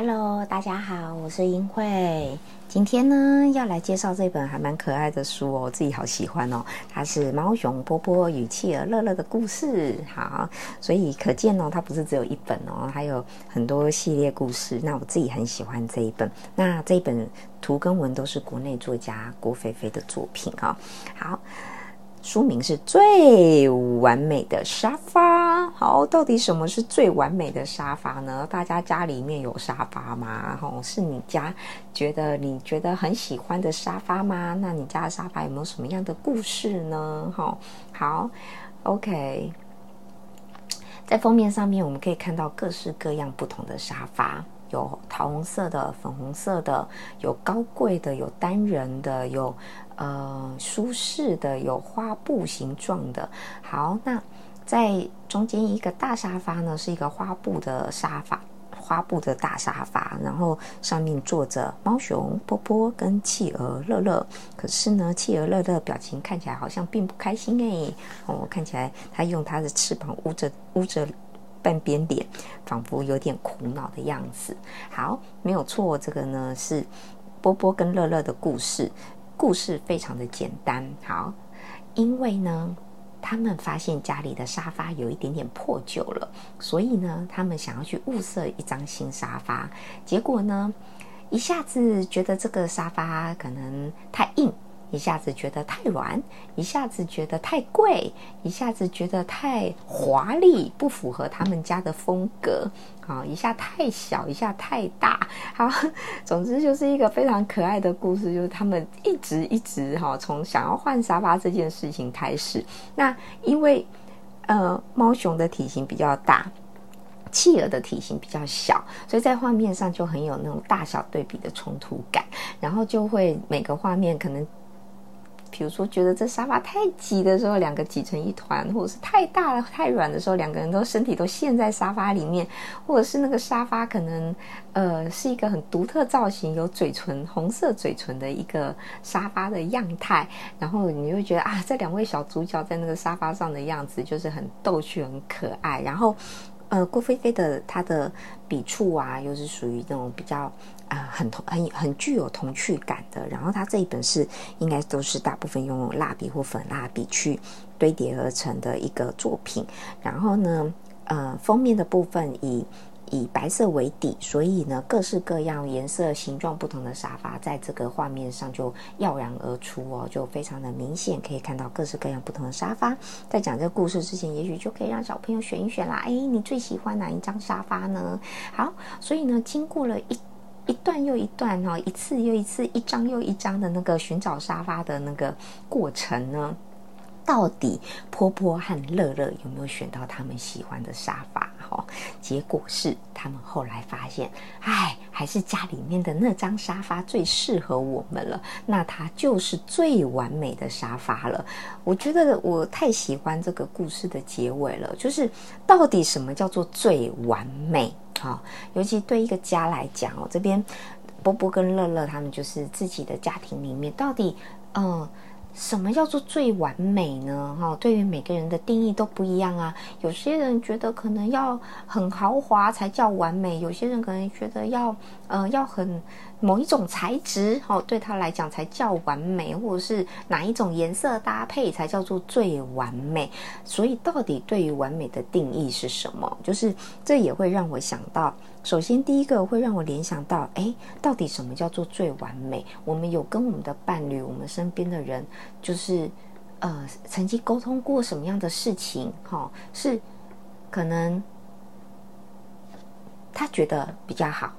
Hello，大家好，我是英慧。今天呢，要来介绍这本还蛮可爱的书哦，我自己好喜欢哦。它是《猫熊波波与企鹅乐乐的故事》。好，所以可见哦，它不是只有一本哦，还有很多系列故事。那我自己很喜欢这一本。那这一本图跟文都是国内作家郭菲菲的作品啊。好。书名是最完美的沙发。好，到底什么是最完美的沙发呢？大家家里面有沙发吗？吼，是你家觉得你觉得很喜欢的沙发吗？那你家的沙发有没有什么样的故事呢？哈，好，OK。在封面上面，我们可以看到各式各样不同的沙发。有桃红色的、粉红色的，有高贵的，有单人的，有呃舒适的，有花布形状的。好，那在中间一个大沙发呢，是一个花布的沙发，花布的大沙发，然后上面坐着猫熊波波跟企鹅乐乐。可是呢，企鹅乐乐表情看起来好像并不开心哎，哦，看起来它用它的翅膀捂着捂着。半边脸，仿佛有点苦恼的样子。好，没有错，这个呢是波波跟乐乐的故事。故事非常的简单。好，因为呢，他们发现家里的沙发有一点点破旧了，所以呢，他们想要去物色一张新沙发。结果呢，一下子觉得这个沙发可能太硬。一下子觉得太软，一下子觉得太贵，一下子觉得太华丽，不符合他们家的风格。啊，一下太小，一下太大。好，总之就是一个非常可爱的故事，就是他们一直一直哈，从想要换沙发这件事情开始。那因为呃，猫熊的体型比较大，企鹅的体型比较小，所以在画面上就很有那种大小对比的冲突感，然后就会每个画面可能。比如说，觉得这沙发太挤的时候，两个挤成一团；或者是太大了、太软的时候，两个人都身体都陷在沙发里面；或者是那个沙发可能，呃，是一个很独特造型，有嘴唇、红色嘴唇的一个沙发的样态。然后你会觉得啊，这两位小主角在那个沙发上的样子就是很逗趣、很可爱。然后。呃，郭菲菲的她的笔触啊，又是属于那种比较啊很童很很具有童趣感的。然后她这一本是应该都是大部分用蜡笔或粉蜡笔去堆叠而成的一个作品。然后呢，呃，封面的部分以。以白色为底，所以呢，各式各样颜色、形状不同的沙发，在这个画面上就耀然而出哦，就非常的明显，可以看到各式各样不同的沙发。在讲这个故事之前，也许就可以让小朋友选一选啦。哎，你最喜欢哪一张沙发呢？好，所以呢，经过了一一段又一段哦，一次又一次，一张又一张的那个寻找沙发的那个过程呢。到底波波和乐乐有没有选到他们喜欢的沙发？哈，结果是他们后来发现，哎，还是家里面的那张沙发最适合我们了。那它就是最完美的沙发了。我觉得我太喜欢这个故事的结尾了，就是到底什么叫做最完美？哈，尤其对一个家来讲哦，这边波波跟乐乐他们就是自己的家庭里面，到底嗯。什么叫做最完美呢？哈，对于每个人的定义都不一样啊。有些人觉得可能要很豪华才叫完美，有些人可能觉得要呃要很某一种材质，哈，对他来讲才叫完美，或者是哪一种颜色搭配才叫做最完美。所以，到底对于完美的定义是什么？就是这也会让我想到。首先，第一个会让我联想到，哎，到底什么叫做最完美？我们有跟我们的伴侣、我们身边的人，就是呃，曾经沟通过什么样的事情？哈，是可能他觉得比较好，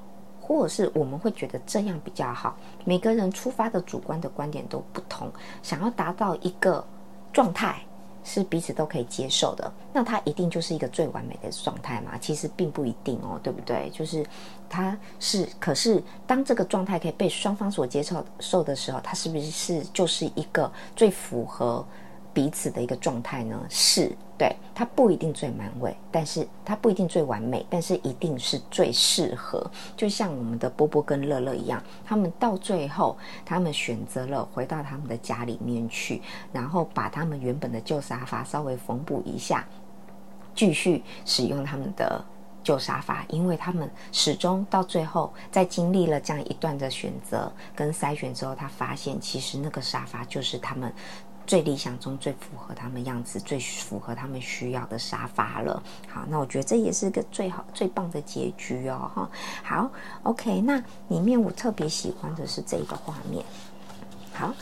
或者是我们会觉得这样比较好。每个人出发的主观的观点都不同，想要达到一个状态。是彼此都可以接受的，那它一定就是一个最完美的状态嘛？其实并不一定哦，对不对？就是它是，可是当这个状态可以被双方所接受受的时候，它是不是是就是一个最符合？彼此的一个状态呢，是对它不一定最完美，但是它不一定最完美，但是一定是最适合。就像我们的波波跟乐乐一样，他们到最后，他们选择了回到他们的家里面去，然后把他们原本的旧沙发稍微缝补一下，继续使用他们的旧沙发，因为他们始终到最后，在经历了这样一段的选择跟筛选之后，他发现其实那个沙发就是他们。最理想中最符合他们样子、最符合他们需要的沙发了。好，那我觉得这也是个最好、最棒的结局哦。哈，好，OK。那里面我特别喜欢的是这个画面。好，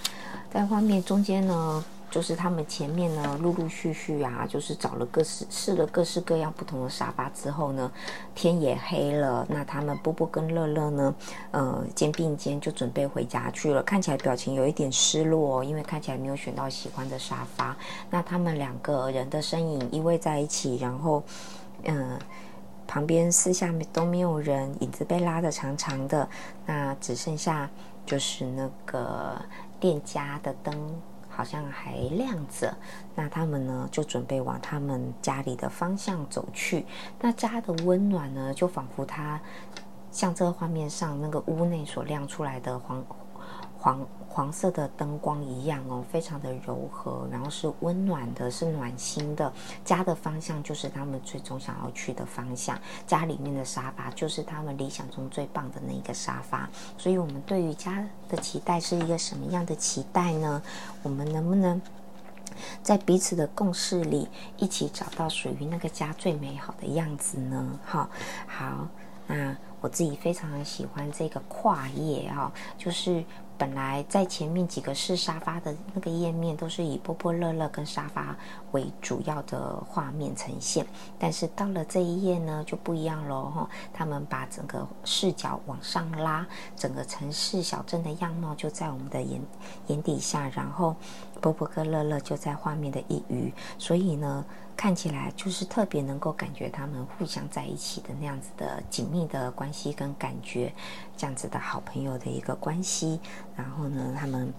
在画面中间呢。就是他们前面呢，陆陆续续啊，就是找了各式试了各式各样不同的沙发之后呢，天也黑了。那他们波波跟乐乐呢，呃，肩并肩就准备回家去了。看起来表情有一点失落，因为看起来没有选到喜欢的沙发。那他们两个人的身影依偎在一起，然后，嗯，旁边四下都没有人，影子被拉得长长的。那只剩下就是那个店家的灯。好像还亮着，那他们呢就准备往他们家里的方向走去。那家的温暖呢，就仿佛它像这个画面上那个屋内所亮出来的黄黄。黄色的灯光一样哦，非常的柔和，然后是温暖的，是暖心的。家的方向就是他们最终想要去的方向，家里面的沙发就是他们理想中最棒的那个沙发。所以，我们对于家的期待是一个什么样的期待呢？我们能不能在彼此的共识里，一起找到属于那个家最美好的样子呢？哈，好，那我自己非常喜欢这个跨页啊，就是。本来在前面几个是沙发的那个页面，都是以波波乐乐跟沙发为主要的画面呈现，但是到了这一页呢，就不一样喽哈。他们把整个视角往上拉，整个城市小镇的样貌就在我们的眼眼底下，然后波波跟乐乐就在画面的一隅，所以呢。看起来就是特别能够感觉他们互相在一起的那样子的紧密的关系跟感觉，这样子的好朋友的一个关系。然后呢，他们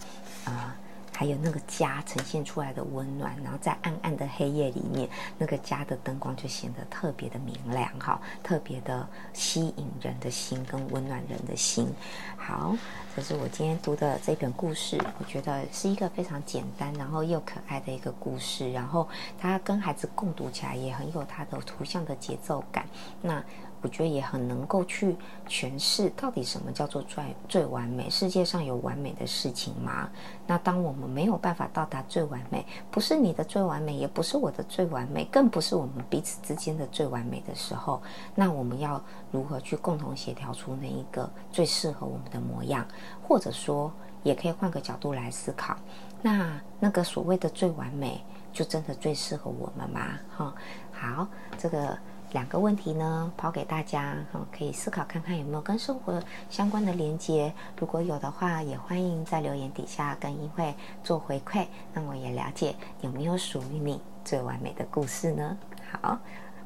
啊。还有那个家呈现出来的温暖，然后在暗暗的黑夜里面，那个家的灯光就显得特别的明亮，哈，特别的吸引人的心跟温暖人的心。好，这是我今天读的这本故事，我觉得是一个非常简单，然后又可爱的一个故事。然后它跟孩子共读起来也很有它的图像的节奏感。那。我觉得也很能够去诠释到底什么叫做最最完美。世界上有完美的事情吗？那当我们没有办法到达最完美，不是你的最完美，也不是我的最完美，更不是我们彼此之间的最完美的时候，那我们要如何去共同协调出那一个最适合我们的模样？或者说，也可以换个角度来思考，那那个所谓的最完美，就真的最适合我们吗？哈，好，这个。两个问题呢，抛给大家，哈，可以思考看看有没有跟生活相关的连接。如果有的话，也欢迎在留言底下跟英慧做回馈，让我也了解有没有属于你最完美的故事呢？好，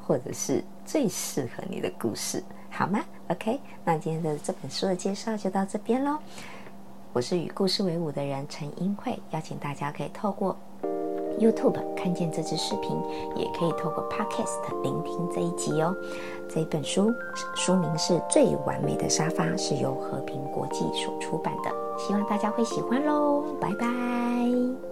或者是最适合你的故事，好吗？OK，那今天的这本书的介绍就到这边喽。我是与故事为伍的人陈英慧，邀请大家可以透过。YouTube 看见这支视频，也可以透过 Podcast 聆听这一集哦。这本书书名是《最完美的沙发》，是由和平国际所出版的，希望大家会喜欢喽。拜拜。